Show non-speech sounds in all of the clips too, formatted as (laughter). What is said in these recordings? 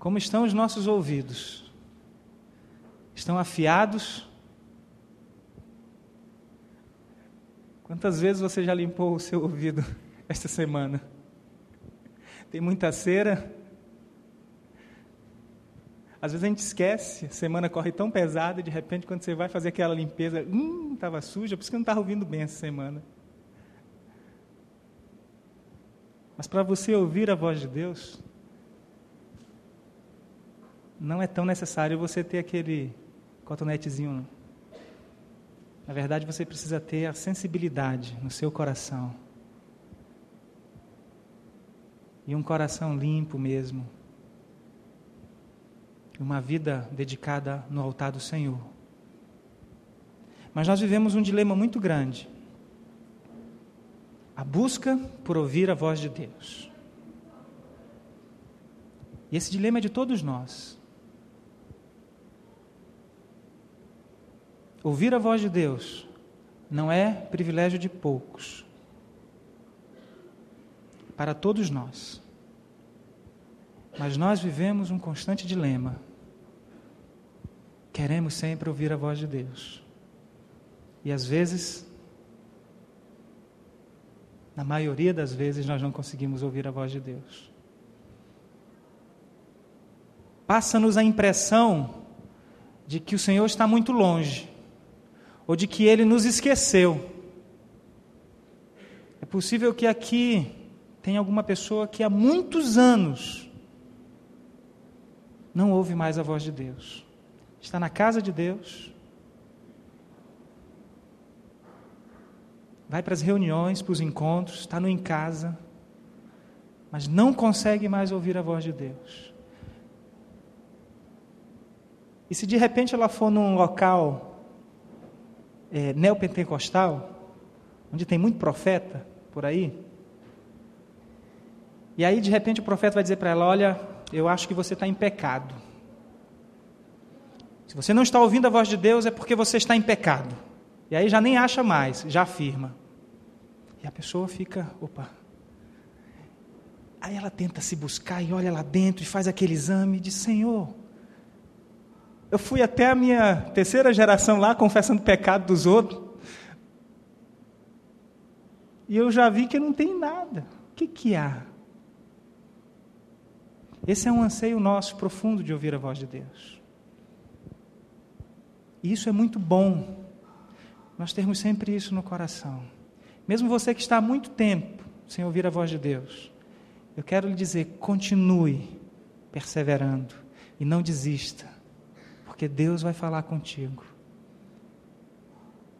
Como estão os nossos ouvidos? Estão afiados? Quantas vezes você já limpou o seu ouvido (laughs) esta semana? Tem muita cera? Às vezes a gente esquece, a semana corre tão pesada e de repente quando você vai fazer aquela limpeza, hum, estava suja, por isso que não estava ouvindo bem essa semana. Mas para você ouvir a voz de Deus, não é tão necessário você ter aquele cotonetezinho. Na verdade, você precisa ter a sensibilidade no seu coração. E um coração limpo mesmo, uma vida dedicada no altar do Senhor. Mas nós vivemos um dilema muito grande. A busca por ouvir a voz de Deus. E esse dilema é de todos nós. Ouvir a voz de Deus não é privilégio de poucos. Para todos nós. Mas nós vivemos um constante dilema Queremos sempre ouvir a voz de Deus. E às vezes, na maioria das vezes, nós não conseguimos ouvir a voz de Deus. Passa-nos a impressão de que o Senhor está muito longe, ou de que Ele nos esqueceu. É possível que aqui tenha alguma pessoa que há muitos anos não ouve mais a voz de Deus está na casa de Deus, vai para as reuniões, para os encontros, está no em casa, mas não consegue mais ouvir a voz de Deus. E se de repente ela for num local é, neopentecostal, onde tem muito profeta por aí, e aí de repente o profeta vai dizer para ela: Olha, eu acho que você está em pecado. Se você não está ouvindo a voz de Deus, é porque você está em pecado. E aí já nem acha mais, já afirma. E a pessoa fica, opa. Aí ela tenta se buscar e olha lá dentro e faz aquele exame e diz: Senhor, eu fui até a minha terceira geração lá confessando o pecado dos outros. E eu já vi que não tem nada. O que, que há? Esse é um anseio nosso profundo de ouvir a voz de Deus. E isso é muito bom. Nós termos sempre isso no coração. Mesmo você que está há muito tempo sem ouvir a voz de Deus, eu quero lhe dizer: continue perseverando e não desista, porque Deus vai falar contigo.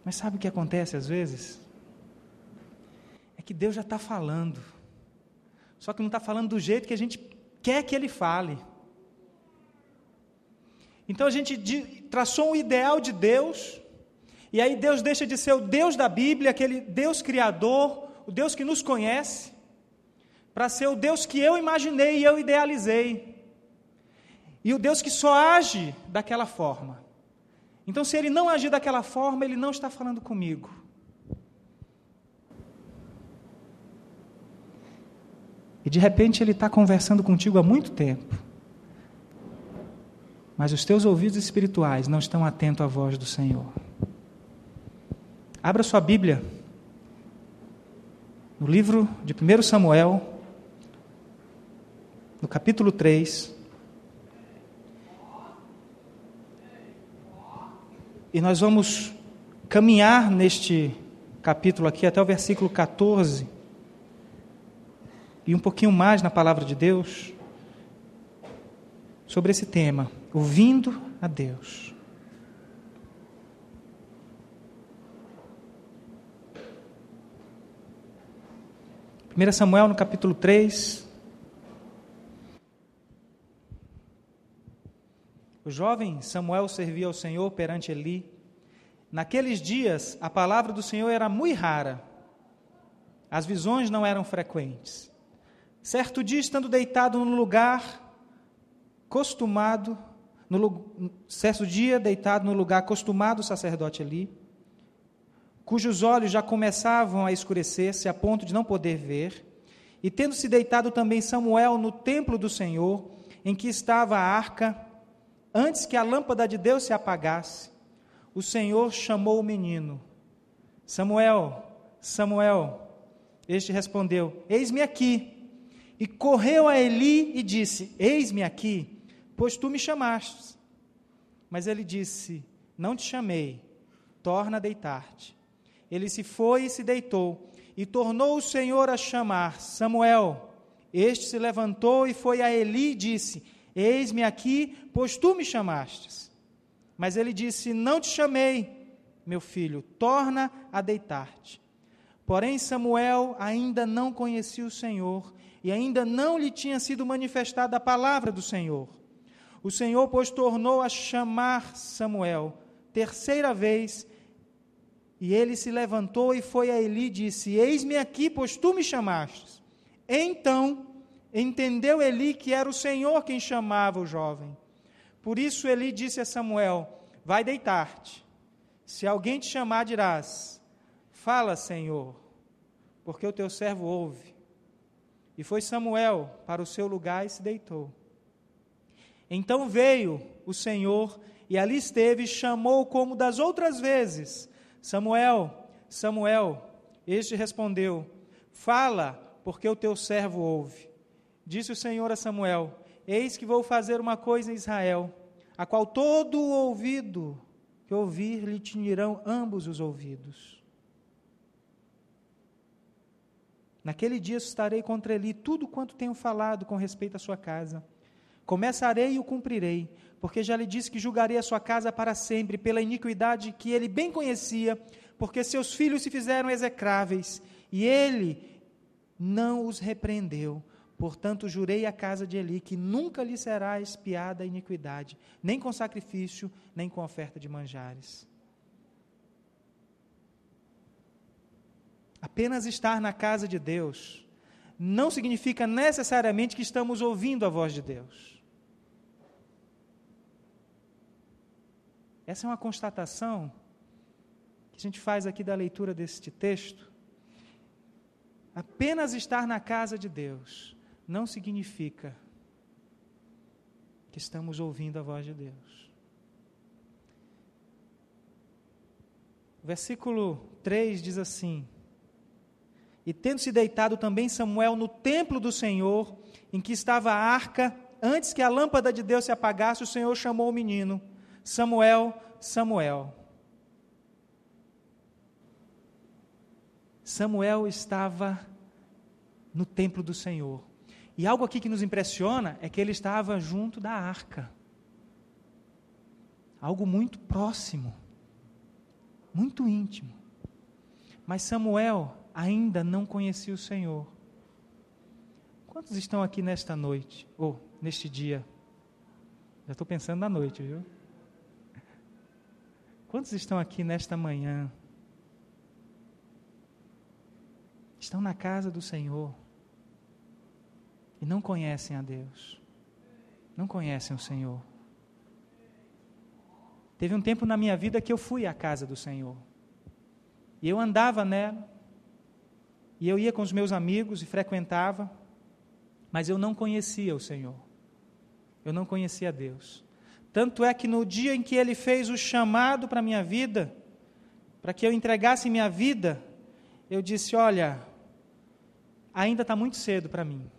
Mas sabe o que acontece às vezes? É que Deus já está falando, só que não está falando do jeito que a gente quer que Ele fale. Então a gente traçou um ideal de Deus, e aí Deus deixa de ser o Deus da Bíblia, aquele Deus criador, o Deus que nos conhece, para ser o Deus que eu imaginei e eu idealizei. E o Deus que só age daquela forma. Então, se ele não agir daquela forma, ele não está falando comigo. E de repente ele está conversando contigo há muito tempo mas os teus ouvidos espirituais não estão atentos à voz do Senhor. Abra sua Bíblia no livro de 1 Samuel, no capítulo 3. E nós vamos caminhar neste capítulo aqui até o versículo 14 e um pouquinho mais na palavra de Deus sobre esse tema ouvindo a Deus. Primeira Samuel no capítulo 3. O jovem Samuel servia ao Senhor perante Eli. Naqueles dias, a palavra do Senhor era muito rara. As visões não eram frequentes. Certo dia, estando deitado no lugar costumado, no certo dia, deitado no lugar acostumado o sacerdote ali, cujos olhos já começavam a escurecer-se a ponto de não poder ver, e tendo se deitado também Samuel no templo do Senhor, em que estava a arca, antes que a lâmpada de Deus se apagasse, o Senhor chamou o menino: Samuel, Samuel. Este respondeu: Eis-me aqui. E correu a Eli e disse: Eis-me aqui, pois tu me chamaste. Mas ele disse: Não te chamei, torna a deitar-te. Ele se foi e se deitou, e tornou o Senhor a chamar: Samuel. Este se levantou e foi a Eli e disse: Eis-me aqui, pois tu me chamastes. Mas ele disse: Não te chamei, meu filho, torna a deitar-te. Porém, Samuel ainda não conhecia o Senhor e ainda não lhe tinha sido manifestada a palavra do Senhor. O Senhor, pois, tornou a chamar Samuel terceira vez, e ele se levantou e foi a Eli e disse: Eis-me aqui, pois tu me chamaste. Então entendeu Eli que era o Senhor quem chamava o jovem. Por isso Eli disse a Samuel: Vai deitar-te. Se alguém te chamar, dirás: Fala, Senhor, porque o teu servo ouve. E foi Samuel para o seu lugar e se deitou. Então veio o Senhor e ali esteve e chamou como das outras vezes: Samuel, Samuel. Este respondeu: Fala, porque o teu servo ouve. Disse o Senhor a Samuel: Eis que vou fazer uma coisa em Israel, a qual todo o ouvido que ouvir lhe tinirão ambos os ouvidos. Naquele dia sustarei contra ele tudo quanto tenho falado com respeito à sua casa. Começarei e o cumprirei, porque já lhe disse que julgarei a sua casa para sempre, pela iniquidade que ele bem conhecia, porque seus filhos se fizeram execráveis, e ele não os repreendeu. Portanto, jurei à casa de Eli que nunca lhe será espiada a iniquidade, nem com sacrifício, nem com oferta de manjares. Apenas estar na casa de Deus não significa necessariamente que estamos ouvindo a voz de Deus. Essa é uma constatação que a gente faz aqui da leitura deste texto. Apenas estar na casa de Deus não significa que estamos ouvindo a voz de Deus. Versículo 3 diz assim: E tendo se deitado também Samuel no templo do Senhor, em que estava a arca, antes que a lâmpada de Deus se apagasse, o Senhor chamou o menino: Samuel, Samuel. Samuel estava no templo do Senhor. E algo aqui que nos impressiona é que ele estava junto da arca. Algo muito próximo, muito íntimo. Mas Samuel ainda não conhecia o Senhor. Quantos estão aqui nesta noite, ou neste dia? Já estou pensando na noite, viu? Quantos estão aqui nesta manhã? Estão na casa do Senhor e não conhecem a Deus, não conhecem o Senhor. Teve um tempo na minha vida que eu fui à casa do Senhor, e eu andava nela, e eu ia com os meus amigos e frequentava, mas eu não conhecia o Senhor, eu não conhecia Deus. Tanto é que no dia em que Ele fez o chamado para a minha vida, para que eu entregasse minha vida, eu disse: Olha, ainda está muito cedo para mim.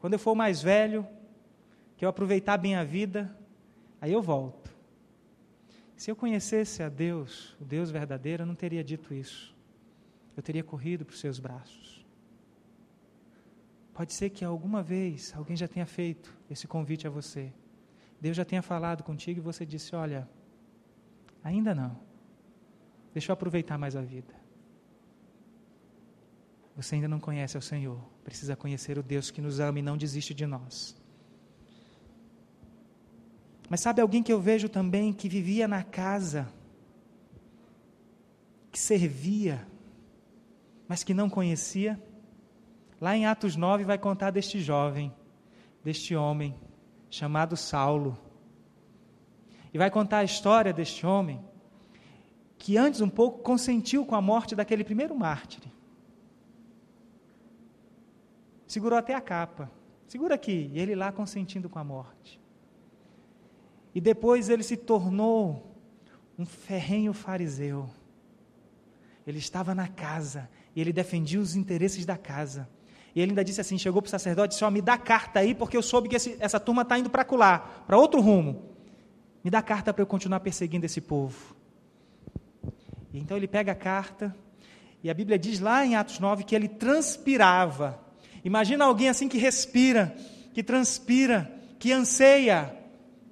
Quando eu for mais velho, que eu aproveitar bem a vida, aí eu volto. Se eu conhecesse a Deus, o Deus verdadeiro, eu não teria dito isso. Eu teria corrido para os seus braços. Pode ser que alguma vez alguém já tenha feito esse convite a você. Deus já tenha falado contigo e você disse: Olha, ainda não. Deixa eu aproveitar mais a vida. Você ainda não conhece o Senhor. Precisa conhecer o Deus que nos ama e não desiste de nós. Mas sabe alguém que eu vejo também que vivia na casa, que servia, mas que não conhecia? Lá em Atos 9 vai contar deste jovem, deste homem, chamado Saulo. E vai contar a história deste homem, que antes um pouco consentiu com a morte daquele primeiro mártir segurou até a capa. segura aqui. E ele lá consentindo com a morte. E depois ele se tornou um ferrenho fariseu. Ele estava na casa e ele defendia os interesses da casa. E ele ainda disse assim: chegou para o sacerdote e disse: oh, me dá carta aí, porque eu soube que esse, essa turma está indo para colar, para outro rumo. Me dá carta para eu continuar perseguindo esse povo. E então ele pega a carta, e a Bíblia diz lá em Atos 9 que ele transpirava. Imagina alguém assim que respira, que transpira, que anseia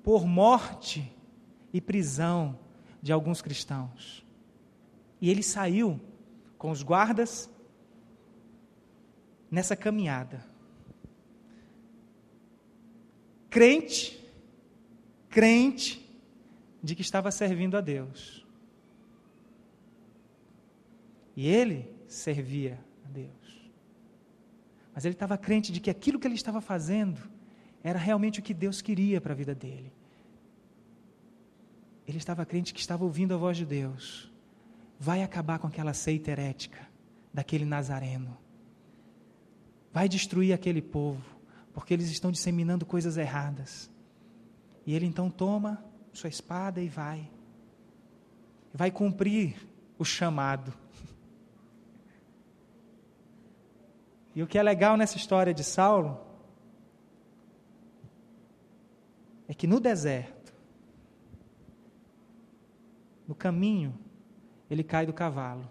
por morte e prisão de alguns cristãos. E ele saiu com os guardas nessa caminhada. Crente, crente de que estava servindo a Deus. E ele servia. Mas ele estava crente de que aquilo que ele estava fazendo era realmente o que Deus queria para a vida dele. Ele estava crente que estava ouvindo a voz de Deus. Vai acabar com aquela seita herética daquele nazareno vai destruir aquele povo, porque eles estão disseminando coisas erradas. E ele então toma sua espada e vai. Vai cumprir o chamado. E o que é legal nessa história de Saulo é que no deserto, no caminho, ele cai do cavalo.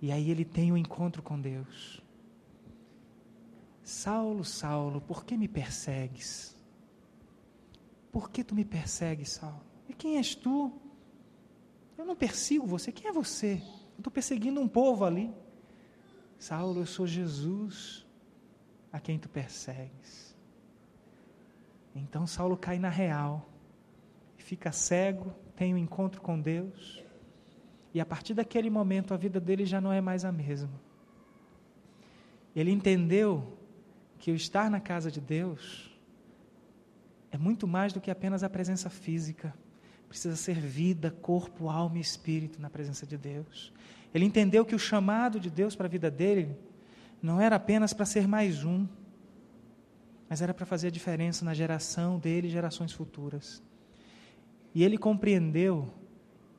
E aí ele tem um encontro com Deus. Saulo, Saulo, por que me persegues? Por que tu me persegues, Saulo? E quem és tu? Eu não persigo você. Quem é você? Eu estou perseguindo um povo ali. Saulo, eu sou Jesus a quem tu persegues. Então Saulo cai na real, fica cego, tem um encontro com Deus. E a partir daquele momento a vida dele já não é mais a mesma. Ele entendeu que o estar na casa de Deus é muito mais do que apenas a presença física. Precisa ser vida, corpo, alma e espírito na presença de Deus. Ele entendeu que o chamado de Deus para a vida dele não era apenas para ser mais um, mas era para fazer a diferença na geração dele e gerações futuras. E ele compreendeu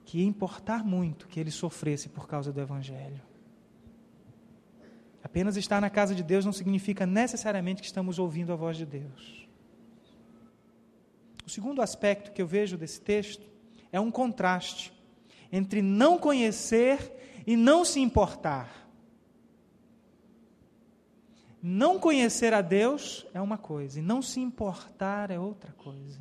que ia importar muito que ele sofresse por causa do Evangelho. Apenas estar na casa de Deus não significa necessariamente que estamos ouvindo a voz de Deus. O segundo aspecto que eu vejo desse texto é um contraste entre não conhecer e não se importar. Não conhecer a Deus é uma coisa, e não se importar é outra coisa.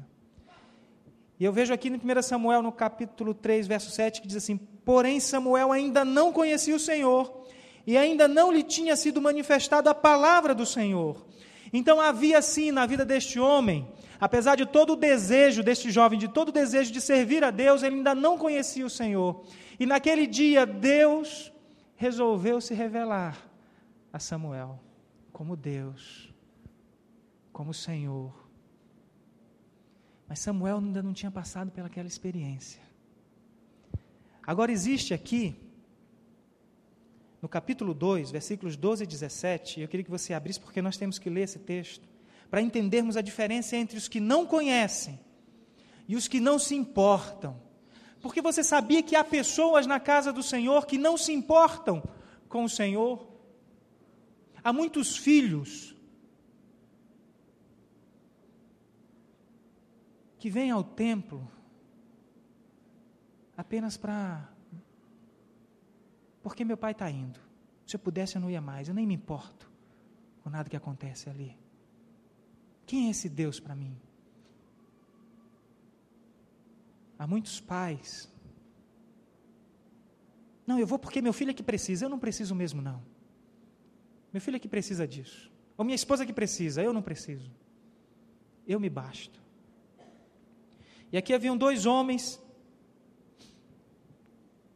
E eu vejo aqui no 1 Samuel, no capítulo 3, verso 7, que diz assim: Porém, Samuel ainda não conhecia o Senhor, e ainda não lhe tinha sido manifestada a palavra do Senhor. Então havia sim na vida deste homem, apesar de todo o desejo deste jovem, de todo o desejo de servir a Deus, ele ainda não conhecia o Senhor. E naquele dia, Deus resolveu se revelar a Samuel como Deus, como Senhor mas Samuel ainda não tinha passado pelaquela experiência. Agora existe aqui, no capítulo 2, versículos 12 e 17, eu queria que você abrisse, porque nós temos que ler esse texto, para entendermos a diferença entre os que não conhecem e os que não se importam. Porque você sabia que há pessoas na casa do Senhor que não se importam com o Senhor? Há muitos filhos que vem ao templo apenas para. Porque meu pai está indo. Se eu pudesse, eu não ia mais. Eu nem me importo com nada que acontece ali. Quem é esse Deus para mim? Há muitos pais. Não, eu vou porque meu filho é que precisa. Eu não preciso mesmo, não. Meu filho é que precisa disso. Ou minha esposa é que precisa. Eu não preciso. Eu me basto. E aqui haviam dois homens.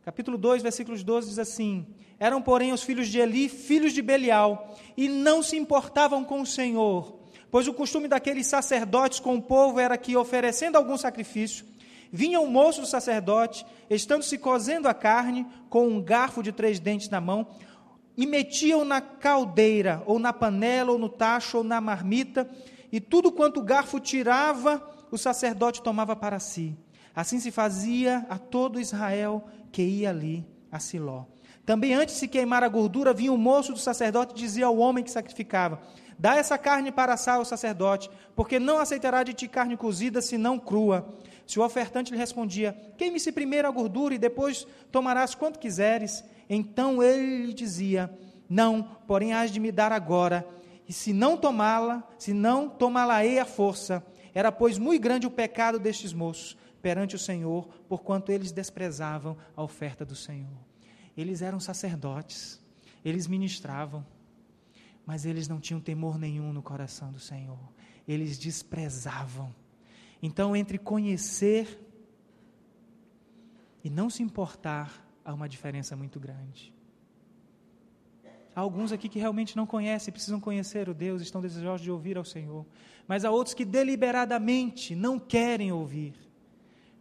Capítulo 2, versículos 12 diz assim: Eram, porém, os filhos de Eli, filhos de Belial, e não se importavam com o Senhor, pois o costume daqueles sacerdotes com o povo era que, oferecendo algum sacrifício, vinha o moço do sacerdote, estando se cozendo a carne, com um garfo de três dentes na mão, e metiam na caldeira, ou na panela, ou no tacho, ou na marmita, e tudo quanto o garfo tirava, o sacerdote tomava para si. Assim se fazia a todo Israel que ia ali a Siló. Também antes de se queimar a gordura, vinha o moço do sacerdote e dizia ao homem que sacrificava: Dá essa carne para assar ao sacerdote, porque não aceitará de ti carne cozida, senão crua. Se o ofertante lhe respondia: Queime-se primeiro a gordura e depois tomarás quanto quiseres. Então ele lhe dizia: Não, porém hás de me dar agora. E se não tomá-la, se não tomá-la-ei à força. Era, pois, muito grande o pecado destes moços perante o Senhor, porquanto eles desprezavam a oferta do Senhor. Eles eram sacerdotes, eles ministravam, mas eles não tinham temor nenhum no coração do Senhor. Eles desprezavam. Então, entre conhecer e não se importar, há uma diferença muito grande. Há alguns aqui que realmente não conhecem, precisam conhecer o Deus, estão desejosos de ouvir ao Senhor. Mas há outros que deliberadamente não querem ouvir,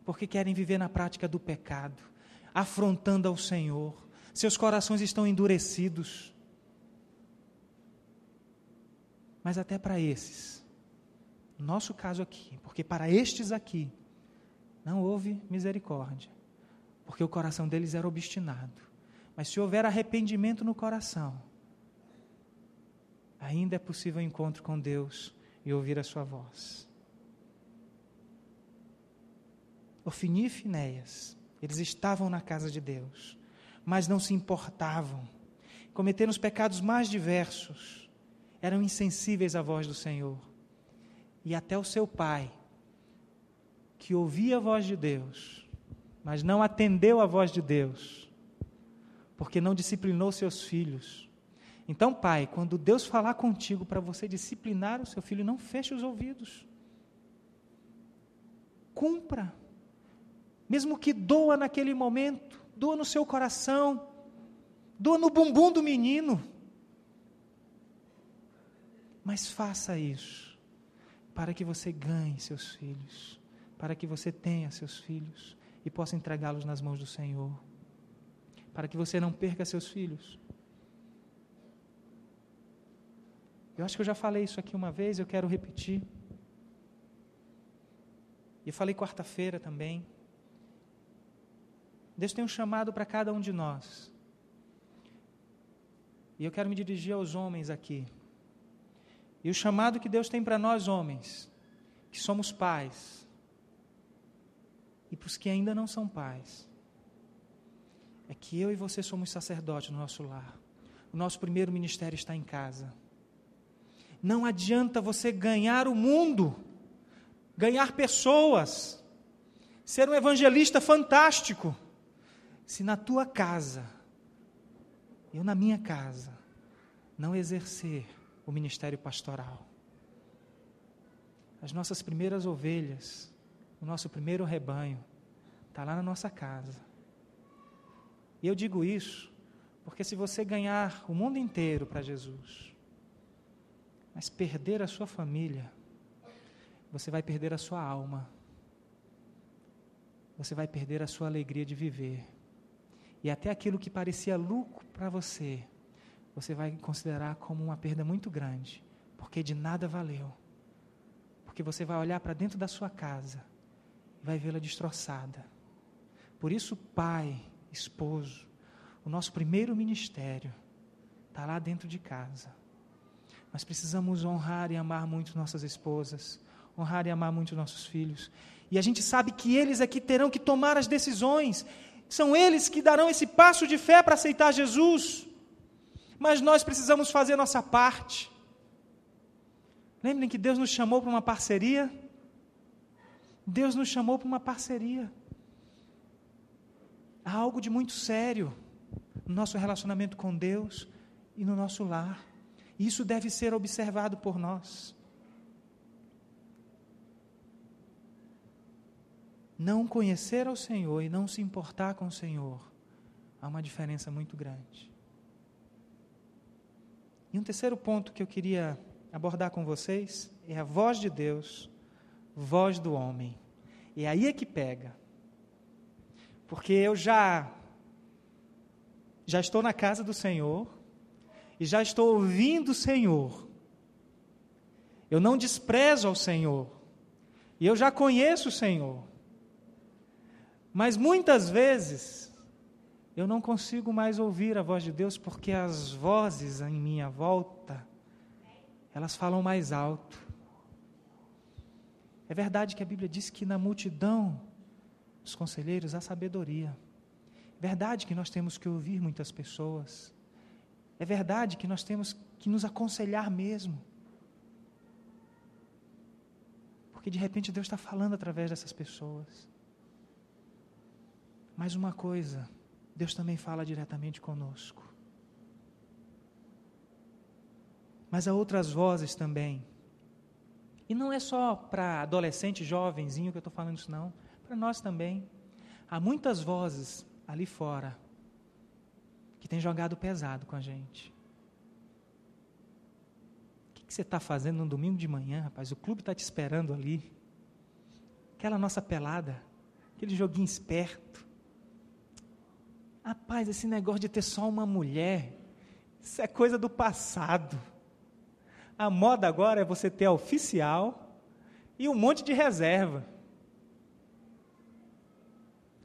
porque querem viver na prática do pecado, afrontando ao Senhor, seus corações estão endurecidos. Mas até para esses, no nosso caso aqui, porque para estes aqui, não houve misericórdia, porque o coração deles era obstinado. Mas se houver arrependimento no coração, ainda é possível o encontro com Deus e ouvir a sua voz. Ofini e Finéias, eles estavam na casa de Deus, mas não se importavam. Cometeram os pecados mais diversos. Eram insensíveis à voz do Senhor. E até o seu pai, que ouvia a voz de Deus, mas não atendeu à voz de Deus, porque não disciplinou seus filhos. Então, pai, quando Deus falar contigo para você disciplinar o seu filho, não feche os ouvidos. Cumpra. Mesmo que doa naquele momento, doa no seu coração, doa no bumbum do menino. Mas faça isso, para que você ganhe seus filhos, para que você tenha seus filhos e possa entregá-los nas mãos do Senhor, para que você não perca seus filhos. Eu acho que eu já falei isso aqui uma vez, eu quero repetir. E eu falei quarta-feira também. Deus tem um chamado para cada um de nós. E eu quero me dirigir aos homens aqui. E o chamado que Deus tem para nós, homens, que somos pais, e para os que ainda não são pais, é que eu e você somos sacerdotes no nosso lar. O nosso primeiro ministério está em casa. Não adianta você ganhar o mundo, ganhar pessoas, ser um evangelista fantástico, se na tua casa, eu na minha casa, não exercer o ministério pastoral, as nossas primeiras ovelhas, o nosso primeiro rebanho, está lá na nossa casa. E eu digo isso porque se você ganhar o mundo inteiro para Jesus, mas perder a sua família, você vai perder a sua alma, você vai perder a sua alegria de viver. E até aquilo que parecia lucro para você, você vai considerar como uma perda muito grande, porque de nada valeu. Porque você vai olhar para dentro da sua casa e vai vê-la destroçada. Por isso, pai, esposo, o nosso primeiro ministério está lá dentro de casa. Nós precisamos honrar e amar muito nossas esposas, honrar e amar muito nossos filhos. E a gente sabe que eles é que terão que tomar as decisões são eles que darão esse passo de fé para aceitar Jesus. Mas nós precisamos fazer nossa parte. Lembrem que Deus nos chamou para uma parceria. Deus nos chamou para uma parceria. Há algo de muito sério no nosso relacionamento com Deus e no nosso lar. Isso deve ser observado por nós. Não conhecer ao Senhor e não se importar com o Senhor, há uma diferença muito grande. E um terceiro ponto que eu queria abordar com vocês é a voz de Deus, voz do homem. E aí é que pega. Porque eu já já estou na casa do Senhor, e já estou ouvindo o Senhor. Eu não desprezo ao Senhor. E eu já conheço o Senhor. Mas muitas vezes eu não consigo mais ouvir a voz de Deus porque as vozes em minha volta elas falam mais alto. É verdade que a Bíblia diz que na multidão dos conselheiros há sabedoria. É verdade que nós temos que ouvir muitas pessoas. É verdade que nós temos que nos aconselhar mesmo. Porque de repente Deus está falando através dessas pessoas. Mas uma coisa, Deus também fala diretamente conosco. Mas há outras vozes também. E não é só para adolescente, jovenzinho que eu estou falando isso, não. Para nós também. Há muitas vozes ali fora que têm jogado pesado com a gente. O que, que você está fazendo no domingo de manhã, rapaz? O clube está te esperando ali. Aquela nossa pelada, aquele joguinho esperto. Rapaz, esse negócio de ter só uma mulher, isso é coisa do passado. A moda agora é você ter a oficial e um monte de reserva.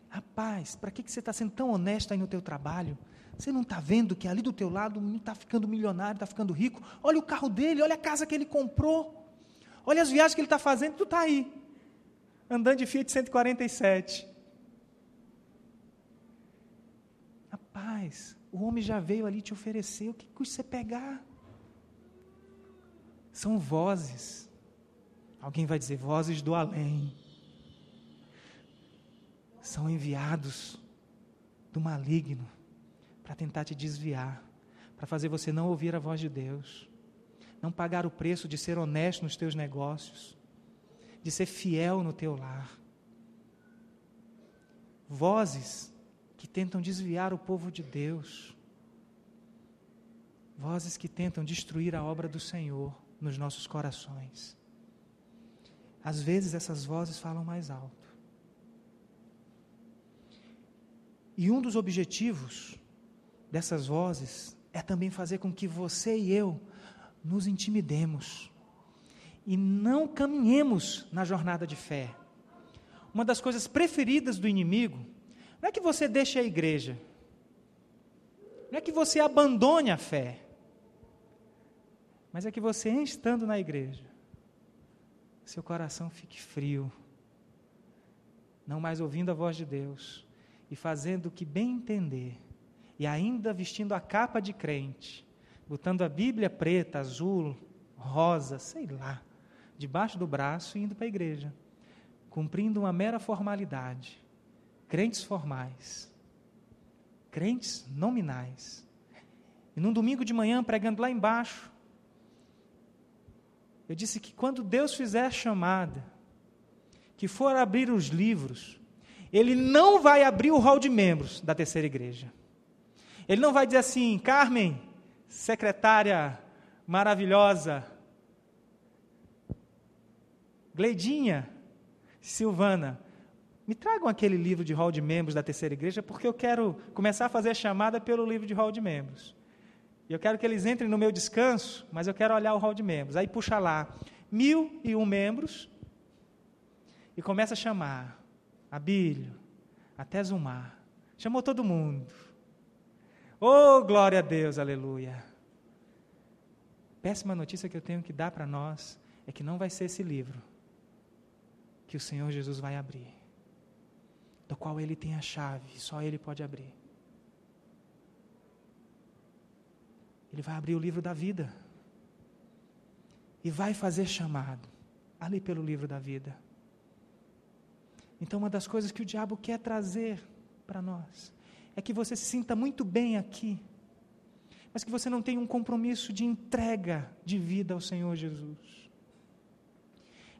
Rapaz, para que, que você está sendo tão honesto aí no teu trabalho? Você não está vendo que ali do teu lado está ficando milionário, está ficando rico? Olha o carro dele, olha a casa que ele comprou. Olha as viagens que ele está fazendo, tu está aí. Andando de Fiat 147. Rapaz, o homem já veio ali te oferecer, o que custa você pegar? São vozes. Alguém vai dizer, vozes do além. São enviados do maligno para tentar te desviar, para fazer você não ouvir a voz de Deus, não pagar o preço de ser honesto nos teus negócios, de ser fiel no teu lar. Vozes que tentam desviar o povo de Deus. Vozes que tentam destruir a obra do Senhor nos nossos corações. Às vezes essas vozes falam mais alto. E um dos objetivos dessas vozes é também fazer com que você e eu nos intimidemos e não caminhemos na jornada de fé. Uma das coisas preferidas do inimigo não é que você deixe a igreja. Não é que você abandone a fé. Mas é que você, estando na igreja, seu coração fique frio, não mais ouvindo a voz de Deus e fazendo o que bem entender, e ainda vestindo a capa de crente, botando a Bíblia preta, azul, rosa, sei lá, debaixo do braço e indo para a igreja, cumprindo uma mera formalidade crentes formais, crentes nominais. E num domingo de manhã, pregando lá embaixo, eu disse que quando Deus fizer a chamada, que for abrir os livros, Ele não vai abrir o hall de membros da terceira igreja. Ele não vai dizer assim, Carmen, secretária maravilhosa, Gleidinha, Silvana, me tragam aquele livro de hall de membros da terceira igreja, porque eu quero começar a fazer a chamada pelo livro de hall de membros. E eu quero que eles entrem no meu descanso, mas eu quero olhar o hall de membros. Aí puxa lá, mil e um membros, e começa a chamar Abílio, até Zumar. Chamou todo mundo. Oh, glória a Deus, aleluia. Péssima notícia que eu tenho que dar para nós é que não vai ser esse livro que o Senhor Jesus vai abrir do qual ele tem a chave, só ele pode abrir. Ele vai abrir o livro da vida e vai fazer chamado ali pelo livro da vida. Então, uma das coisas que o diabo quer trazer para nós é que você se sinta muito bem aqui, mas que você não tenha um compromisso de entrega de vida ao Senhor Jesus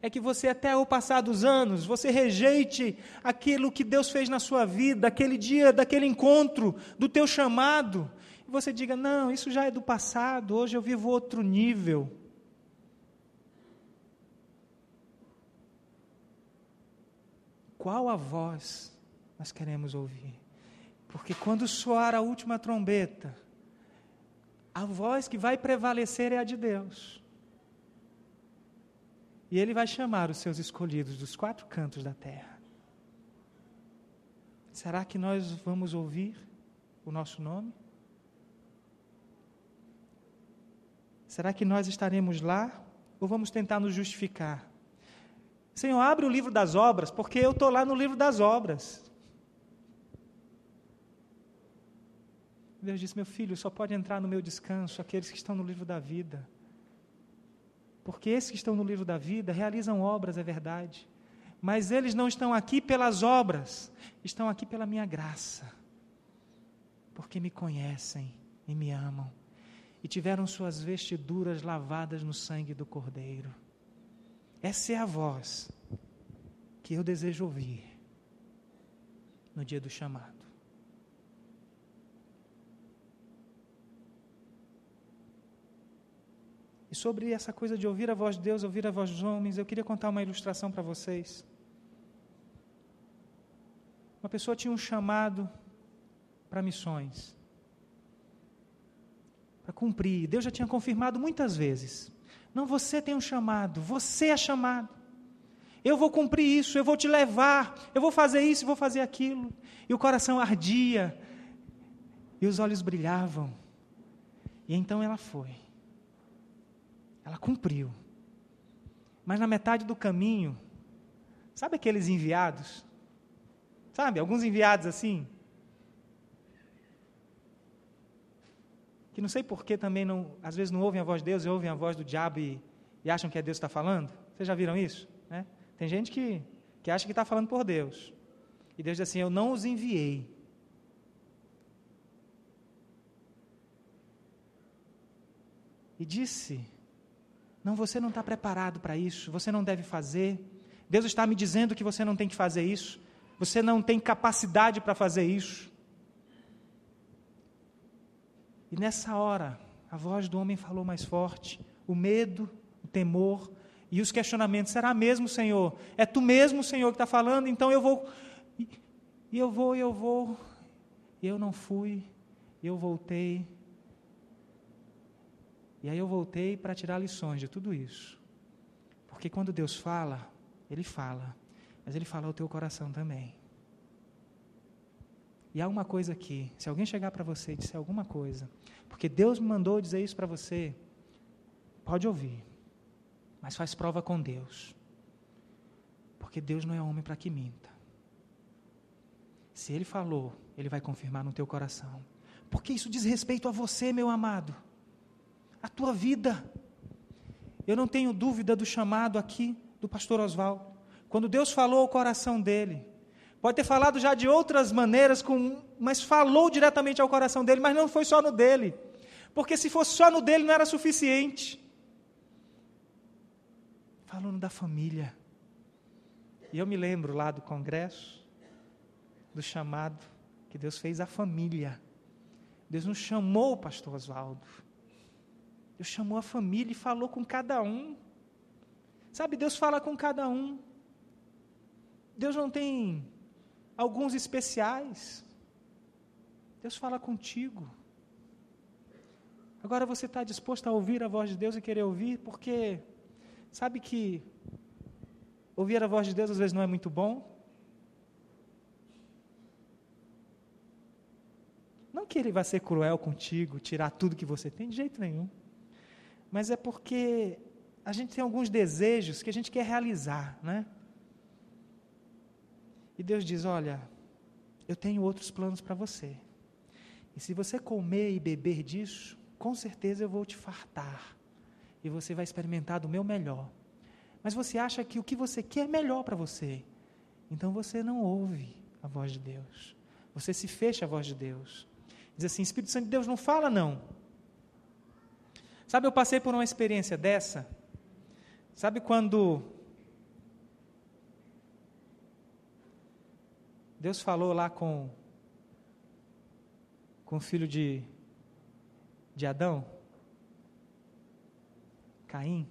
é que você, até o passar dos anos, você rejeite aquilo que Deus fez na sua vida, aquele dia, daquele encontro, do teu chamado, e você diga: não, isso já é do passado, hoje eu vivo outro nível. Qual a voz nós queremos ouvir? Porque quando soar a última trombeta, A voz que vai prevalecer é a de Deus. E Ele vai chamar os seus escolhidos dos quatro cantos da terra. Será que nós vamos ouvir o nosso nome? Será que nós estaremos lá ou vamos tentar nos justificar? Senhor, abre o livro das obras, porque eu estou lá no livro das obras. Deus disse: Meu filho, só pode entrar no meu descanso aqueles que estão no livro da vida. Porque esses que estão no livro da vida realizam obras, é verdade. Mas eles não estão aqui pelas obras, estão aqui pela minha graça. Porque me conhecem e me amam. E tiveram suas vestiduras lavadas no sangue do Cordeiro. Essa é a voz que eu desejo ouvir no dia do chamado. Sobre essa coisa de ouvir a voz de Deus, ouvir a voz dos homens, eu queria contar uma ilustração para vocês. Uma pessoa tinha um chamado para missões, para cumprir. Deus já tinha confirmado muitas vezes. Não, você tem um chamado, você é chamado. Eu vou cumprir isso, eu vou te levar, eu vou fazer isso, vou fazer aquilo. E o coração ardia, e os olhos brilhavam. E então ela foi. Ela cumpriu. Mas na metade do caminho, sabe aqueles enviados? Sabe, alguns enviados assim? Que não sei porquê também, não, às vezes não ouvem a voz de Deus e ouvem a voz do diabo e, e acham que é Deus que está falando. Vocês já viram isso? Né? Tem gente que, que acha que está falando por Deus. E Deus diz assim: Eu não os enviei. E disse não, você não está preparado para isso, você não deve fazer. Deus está me dizendo que você não tem que fazer isso, você não tem capacidade para fazer isso. E nessa hora, a voz do homem falou mais forte, o medo, o temor e os questionamentos: será mesmo, Senhor? É tu mesmo, Senhor, que está falando? Então eu vou. E eu vou, e eu vou. E eu não fui, eu voltei. E aí eu voltei para tirar lições de tudo isso. Porque quando Deus fala, Ele fala, mas Ele fala ao teu coração também. E há uma coisa aqui: se alguém chegar para você e disser alguma coisa, porque Deus me mandou dizer isso para você, pode ouvir, mas faz prova com Deus. Porque Deus não é homem para que minta. Se Ele falou, Ele vai confirmar no teu coração. Porque isso diz respeito a você, meu amado a tua vida. Eu não tenho dúvida do chamado aqui do pastor Oswaldo. Quando Deus falou ao coração dele, pode ter falado já de outras maneiras, com, mas falou diretamente ao coração dele, mas não foi só no dele. Porque se fosse só no dele não era suficiente. Falando da família. E eu me lembro lá do congresso, do chamado que Deus fez à família. Deus nos chamou, pastor Oswaldo. Deus chamou a família e falou com cada um. Sabe, Deus fala com cada um. Deus não tem alguns especiais. Deus fala contigo. Agora você está disposto a ouvir a voz de Deus e querer ouvir, porque sabe que ouvir a voz de Deus às vezes não é muito bom. Não que ele vai ser cruel contigo, tirar tudo que você tem, de jeito nenhum mas é porque a gente tem alguns desejos que a gente quer realizar, né? E Deus diz: Olha, eu tenho outros planos para você. E se você comer e beber disso, com certeza eu vou te fartar. E você vai experimentar do meu melhor. Mas você acha que o que você quer é melhor para você. Então você não ouve a voz de Deus. Você se fecha a voz de Deus. Diz assim: Espírito Santo de Deus não fala, não. Sabe, eu passei por uma experiência dessa. Sabe quando Deus falou lá com, com o filho de, de Adão, Caim,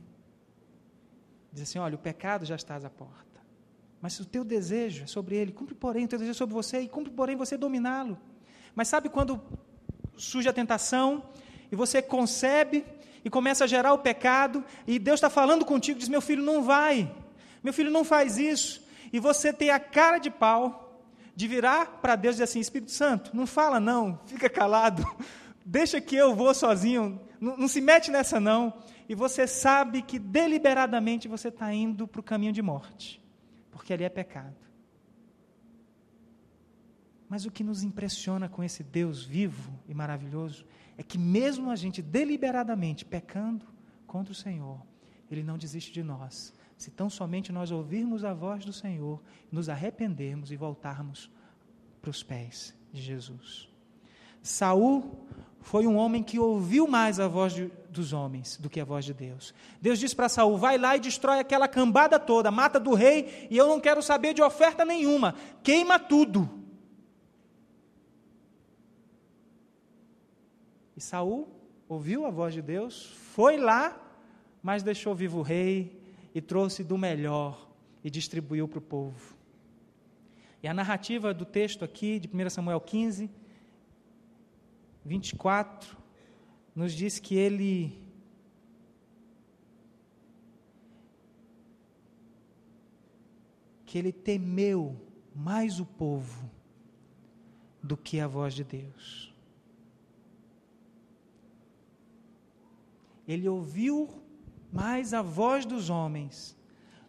diz assim: Olha, o pecado já está à porta, mas se o teu desejo é sobre ele, cumpre porém o teu desejo é sobre você, e cumpre porém você dominá-lo. Mas sabe quando surge a tentação e você concebe e começa a gerar o pecado, e Deus está falando contigo, diz: Meu filho, não vai, meu filho, não faz isso. E você tem a cara de pau de virar para Deus e dizer assim: Espírito Santo, não fala não, fica calado, (laughs) deixa que eu vou sozinho, não, não se mete nessa não. E você sabe que deliberadamente você está indo para o caminho de morte, porque ali é pecado. Mas o que nos impressiona com esse Deus vivo e maravilhoso é que, mesmo a gente deliberadamente pecando contra o Senhor, Ele não desiste de nós. Se tão somente nós ouvirmos a voz do Senhor, nos arrependermos e voltarmos para os pés de Jesus. Saul foi um homem que ouviu mais a voz de, dos homens do que a voz de Deus. Deus disse para Saul: vai lá e destrói aquela cambada toda, mata do rei, e eu não quero saber de oferta nenhuma, queima tudo. E Saul ouviu a voz de Deus, foi lá, mas deixou vivo o rei e trouxe do melhor e distribuiu para o povo. E a narrativa do texto aqui, de 1 Samuel 15, 24, nos diz que ele que ele temeu mais o povo do que a voz de Deus. Ele ouviu mais a voz dos homens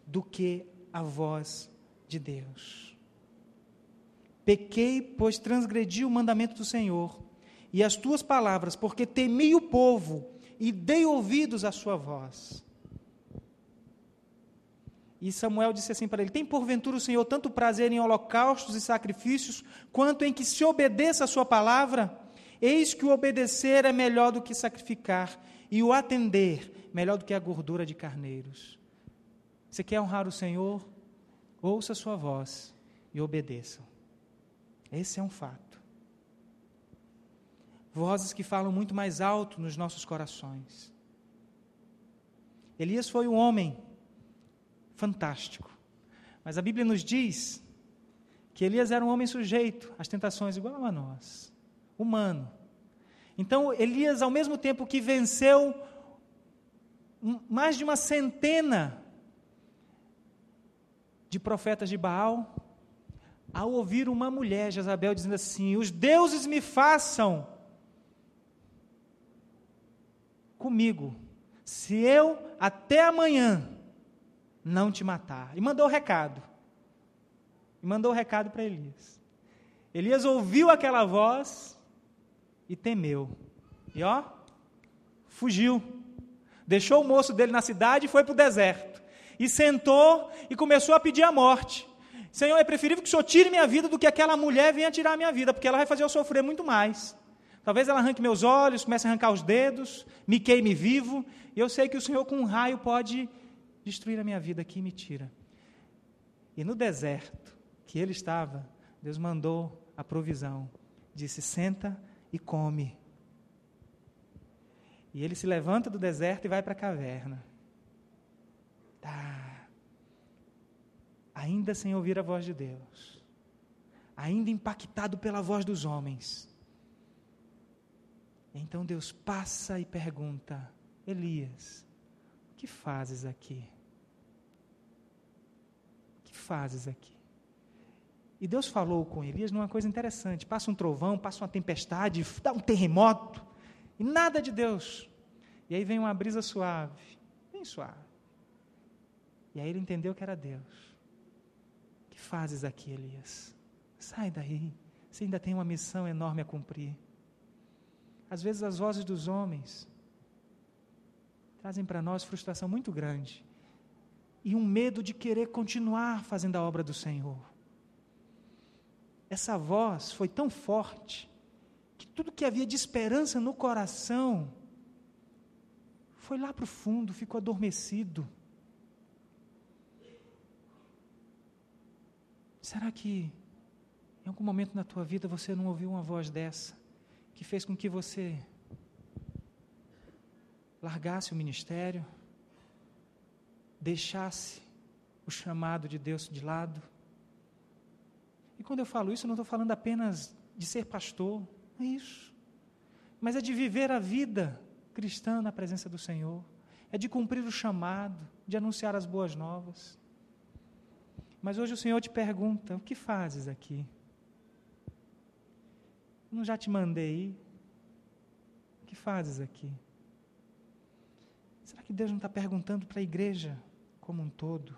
do que a voz de Deus. Pequei, pois transgredi o mandamento do Senhor e as tuas palavras, porque temi o povo e dei ouvidos à sua voz. E Samuel disse assim para ele: Tem porventura o Senhor tanto prazer em holocaustos e sacrifícios, quanto em que se obedeça a sua palavra? Eis que o obedecer é melhor do que sacrificar, e o atender melhor do que a gordura de carneiros. Você quer honrar o Senhor? Ouça a sua voz e obedeça. Esse é um fato. Vozes que falam muito mais alto nos nossos corações. Elias foi um homem fantástico, mas a Bíblia nos diz que Elias era um homem sujeito às tentações igual a nós, humano. Então, Elias, ao mesmo tempo que venceu mais de uma centena de profetas de Baal, ao ouvir uma mulher, Jezabel, dizendo assim: Os deuses me façam comigo, se eu até amanhã não te matar. E mandou o recado. E mandou o recado para Elias. Elias ouviu aquela voz e temeu. E ó, fugiu. Deixou o moço dele na cidade e foi para o deserto. E sentou e começou a pedir a morte. Senhor, é preferível que o Senhor tire minha vida do que aquela mulher venha tirar a minha vida, porque ela vai fazer eu sofrer muito mais. Talvez ela arranque meus olhos, comece a arrancar os dedos, me queime vivo. E eu sei que o Senhor, com um raio, pode destruir a minha vida aqui e me tira. E no deserto que ele estava, Deus mandou a provisão. Disse: Senta e come. E ele se levanta do deserto e vai para a caverna. Tá. Ainda sem ouvir a voz de Deus. Ainda impactado pela voz dos homens. Então Deus passa e pergunta: Elias, o que fazes aqui? O que fazes aqui? E Deus falou com Elias numa coisa interessante: passa um trovão, passa uma tempestade, dá um terremoto, e nada de Deus. E aí vem uma brisa suave, bem suave. E aí ele entendeu que era Deus. Que fazes aqui, Elias? Sai daí, você ainda tem uma missão enorme a cumprir. Às vezes as vozes dos homens trazem para nós frustração muito grande e um medo de querer continuar fazendo a obra do Senhor essa voz foi tão forte que tudo que havia de esperança no coração foi lá para o fundo, ficou adormecido. Será que em algum momento na tua vida você não ouviu uma voz dessa que fez com que você largasse o ministério, deixasse o chamado de Deus de lado? E quando eu falo isso, eu não estou falando apenas de ser pastor, é isso. mas é de viver a vida cristã na presença do Senhor, é de cumprir o chamado, de anunciar as boas novas. Mas hoje o Senhor te pergunta: o que fazes aqui? Não já te mandei ir? O que fazes aqui? Será que Deus não está perguntando para a igreja como um todo?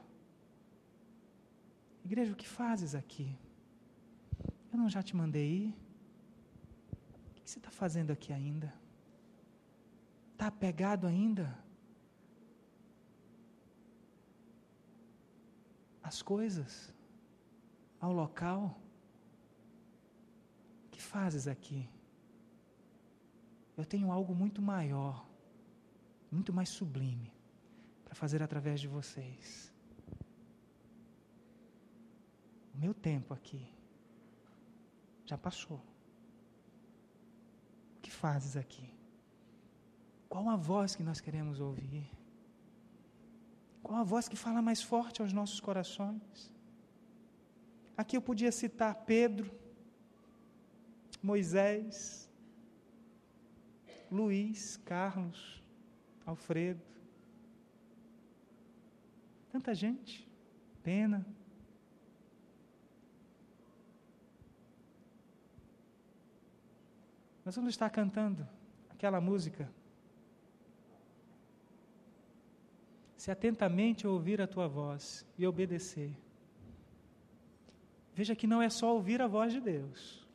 Igreja, o que fazes aqui? Eu não já te mandei ir? O que você está fazendo aqui ainda? Está apegado ainda? As coisas? Ao local? O que fazes aqui? Eu tenho algo muito maior, muito mais sublime, para fazer através de vocês. O meu tempo aqui já passou. O que fazes aqui? Qual a voz que nós queremos ouvir? Qual a voz que fala mais forte aos nossos corações? Aqui eu podia citar Pedro, Moisés, Luiz, Carlos, Alfredo. Tanta gente. Pena. Nós vamos estar cantando aquela música. Se atentamente ouvir a tua voz e obedecer. Veja que não é só ouvir a voz de Deus,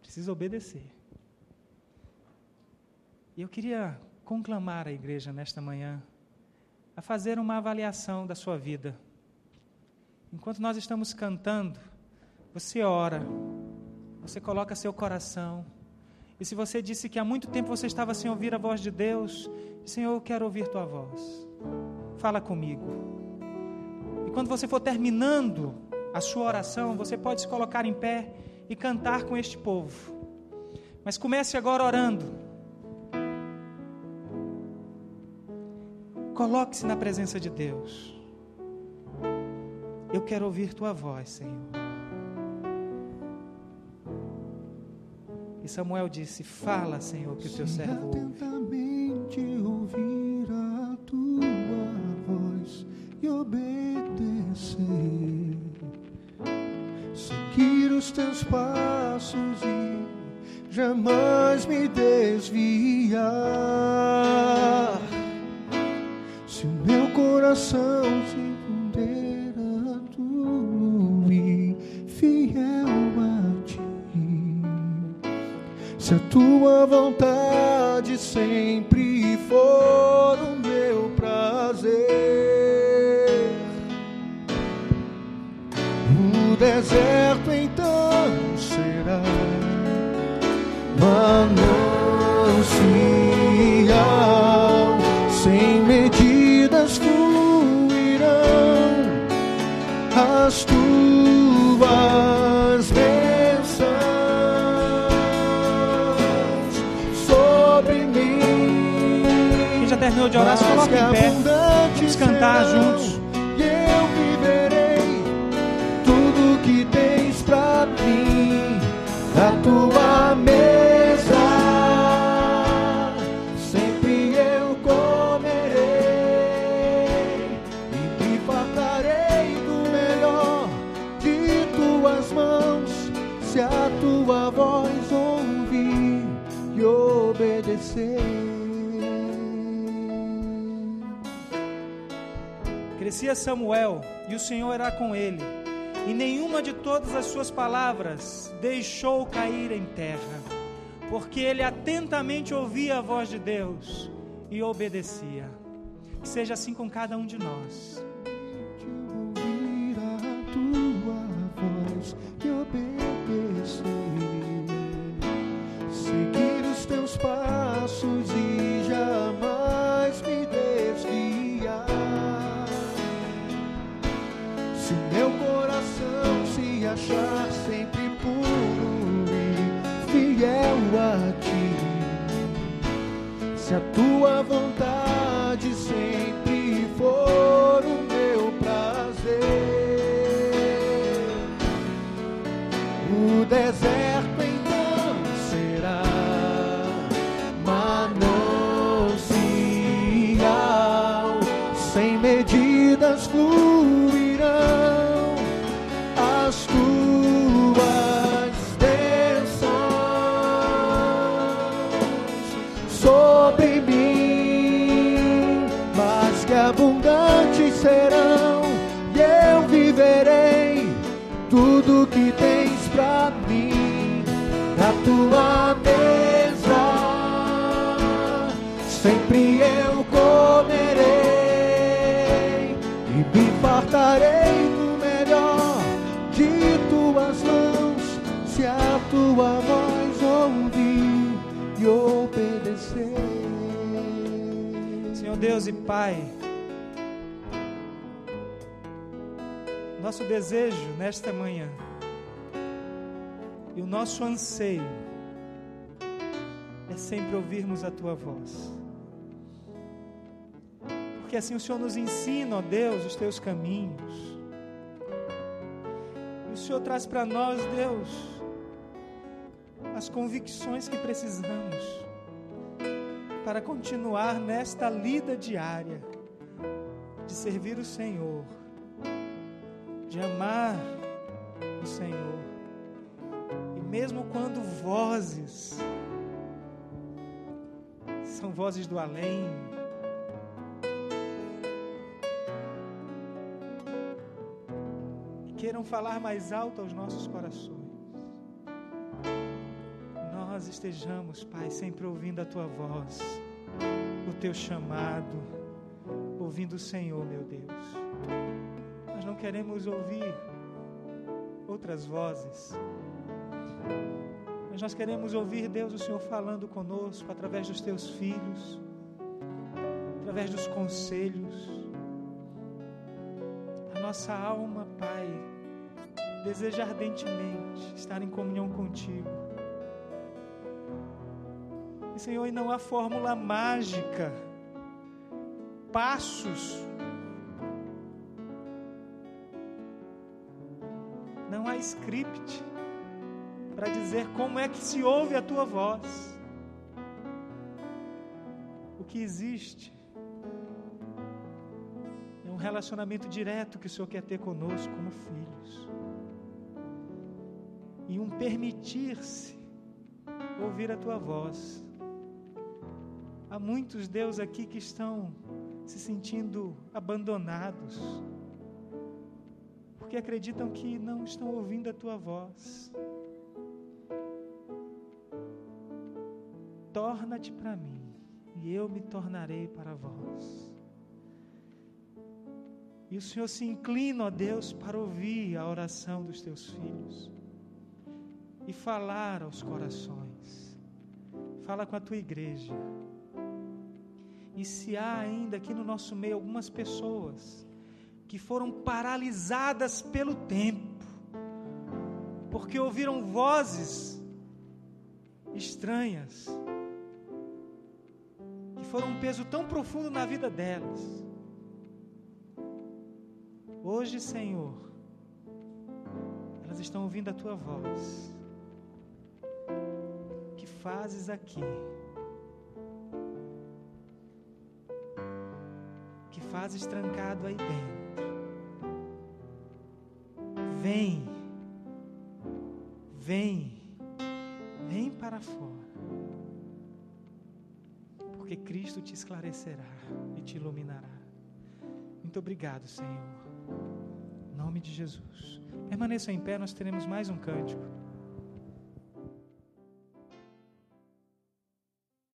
precisa obedecer. E eu queria conclamar a igreja nesta manhã a fazer uma avaliação da sua vida. Enquanto nós estamos cantando, você ora, você coloca seu coração e se você disse que há muito tempo você estava sem ouvir a voz de Deus, Senhor, eu quero ouvir tua voz. Fala comigo. E quando você for terminando a sua oração, você pode se colocar em pé e cantar com este povo. Mas comece agora orando. Coloque-se na presença de Deus. Eu quero ouvir tua voz, Senhor. E Samuel disse: Fala, Senhor, que o teu servo ouve. atentamente ouvir a tua voz e obedecer, seguir os teus passos e jamais me desviar. Se o meu coração se Samuel, e o Senhor era com ele, e nenhuma de todas as suas palavras deixou cair em terra, porque ele atentamente ouvia a voz de Deus e obedecia. Que seja assim com cada um de nós. Nosso anseio é sempre ouvirmos a Tua voz. Porque assim o Senhor nos ensina, ó Deus, os Teus caminhos. E o Senhor traz para nós, Deus, as convicções que precisamos para continuar nesta lida diária de servir o Senhor, de amar o Senhor. Mesmo quando vozes são vozes do além, que queiram falar mais alto aos nossos corações, nós estejamos, Pai, sempre ouvindo a tua voz, o teu chamado, ouvindo o Senhor, meu Deus. Nós não queremos ouvir outras vozes, mas nós queremos ouvir, Deus, o Senhor falando conosco através dos teus filhos, através dos conselhos. A nossa alma, Pai, deseja ardentemente estar em comunhão contigo. E, Senhor, e não há fórmula mágica, passos. Não há script para dizer como é que se ouve a tua voz. O que existe é um relacionamento direto que o Senhor quer ter conosco como filhos. E um permitir-se ouvir a tua voz. Há muitos Deus aqui que estão se sentindo abandonados, porque acreditam que não estão ouvindo a tua voz. Torna-te para mim, e eu me tornarei para vós. E o Senhor se inclina, ó Deus, para ouvir a oração dos teus filhos e falar aos corações. Fala com a tua igreja. E se há ainda aqui no nosso meio algumas pessoas que foram paralisadas pelo tempo, porque ouviram vozes estranhas, foram um peso tão profundo na vida delas. Hoje, Senhor, elas estão ouvindo a tua voz. Que fazes aqui? Que fazes trancado aí dentro? Vem, Cristo te esclarecerá e te iluminará. Muito obrigado, Senhor. Em nome de Jesus. Permaneçam em pé, nós teremos mais um cântico.